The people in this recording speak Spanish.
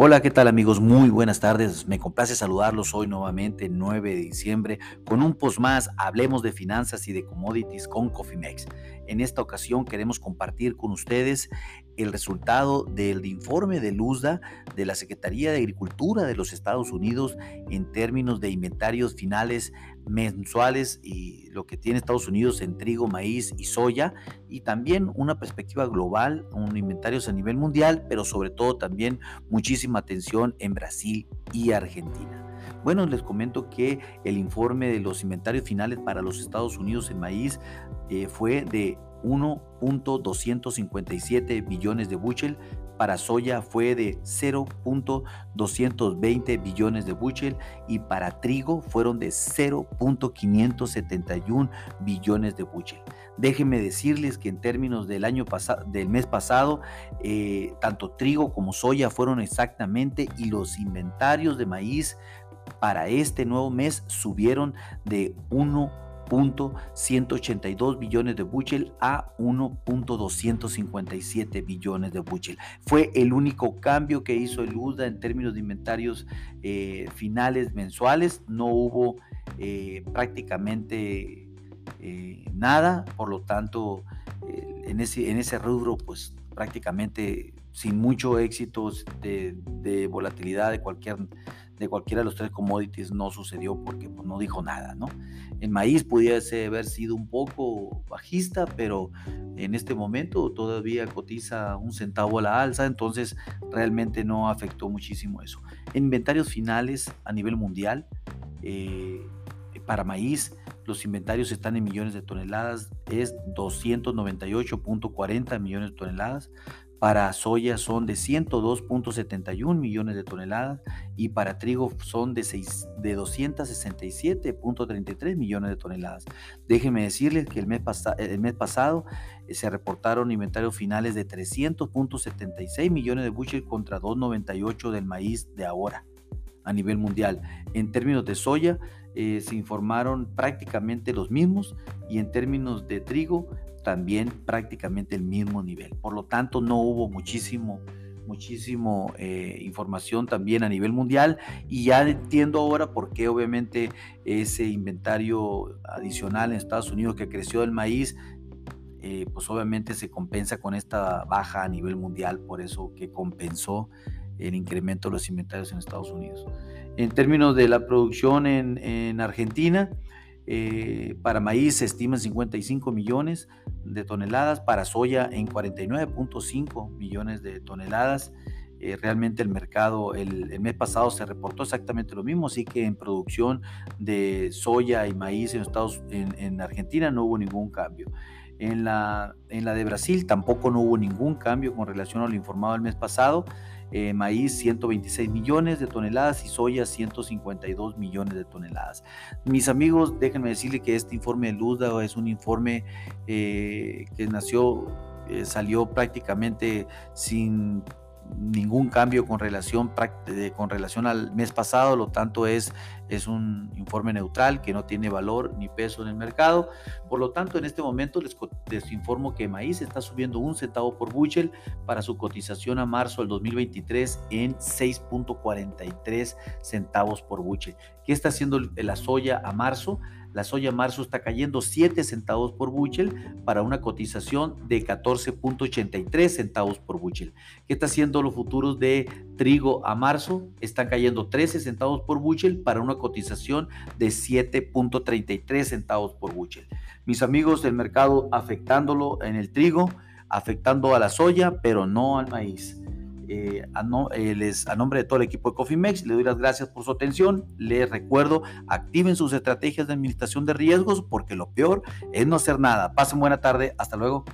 Hola, ¿qué tal amigos? Muy buenas tardes. Me complace saludarlos hoy nuevamente, 9 de diciembre, con un post más, hablemos de finanzas y de commodities con Cofimex. En esta ocasión queremos compartir con ustedes el resultado del informe de Luzda de la Secretaría de Agricultura de los Estados Unidos en términos de inventarios finales mensuales y lo que tiene Estados Unidos en trigo, maíz y soya y también una perspectiva global, un inventarios a nivel mundial, pero sobre todo también muchísima atención en Brasil y Argentina. Bueno, les comento que el informe de los inventarios finales para los Estados Unidos en maíz eh, fue de 1.257 billones de bushel, para soya fue de 0.220 billones de bushel y para trigo fueron de 0.571 billones de bushel. Déjenme decirles que en términos del año pasado, del mes pasado, eh, tanto trigo como soya fueron exactamente y los inventarios de maíz para este nuevo mes subieron de 1 1.182 billones de bushel a 1.257 billones de bushel. Fue el único cambio que hizo el USDA en términos de inventarios eh, finales mensuales. No hubo eh, prácticamente eh, nada, por lo tanto, en, ese, en ese rubro, pues prácticamente sin mucho éxito de, volatilidad de cualquier de cualquiera de los tres commodities no sucedió porque pues, no dijo nada, ¿no? El maíz pudiese haber sido un poco bajista, pero en este momento todavía cotiza un centavo a la alza, entonces realmente no afectó muchísimo eso. En inventarios finales a nivel mundial, eh, para maíz, los inventarios están en millones de toneladas, es 298.40 millones de toneladas. Para soya son de 102.71 millones de toneladas y para trigo son de, de 267.33 millones de toneladas. Déjenme decirles que el mes, el mes pasado eh, se reportaron inventarios finales de 300.76 millones de bushel contra 298 del maíz de ahora a nivel mundial. En términos de soya, eh, se informaron prácticamente los mismos y en términos de trigo también prácticamente el mismo nivel. Por lo tanto, no hubo muchísimo, muchísimo eh, información también a nivel mundial y ya entiendo ahora por qué obviamente ese inventario adicional en Estados Unidos que creció el maíz eh, pues obviamente se compensa con esta baja a nivel mundial, por eso que compensó el incremento de los inventarios en Estados Unidos. En términos de la producción en, Argentina, eh, para maíz se estima 55 millones de toneladas, para soya en 49.5 millones de toneladas. Eh, realmente el mercado el, mes pasado se reportó exactamente lo mismo, así que en producción de soya y maíz en, Estados, en, Argentina no hubo ningún cambio. En la, en la de Brasil tampoco no hubo ningún cambio con relación a lo informado el mes pasado. Eh, maíz 126 millones de toneladas y soya 152 millones de toneladas. Mis amigos, déjenme decirles que este informe de Luzda es un informe eh, que nació, eh, salió prácticamente sin ningún cambio con relación, con relación al mes pasado, lo tanto es, es un informe neutral que no tiene valor ni peso en el mercado. Por lo tanto, en este momento les, les informo que maíz está subiendo un centavo por bushel para su cotización a marzo del 2023 en 6.43 centavos por bushel. ¿Qué está haciendo la soya a marzo? La soya marzo está cayendo 7 centavos por bushel para una cotización de 14.83 centavos por bushel. ¿Qué está haciendo los futuros de trigo a marzo? Están cayendo 13 centavos por bushel para una cotización de 7.33 centavos por bushel. Mis amigos del mercado afectándolo en el trigo, afectando a la soya, pero no al maíz. Eh, a, eh, les, a, nombre de todo el equipo de Cofimex, le doy las gracias por su atención. Les recuerdo, activen sus estrategias de administración de riesgos porque lo peor es no hacer nada. Pasen buena tarde. Hasta luego.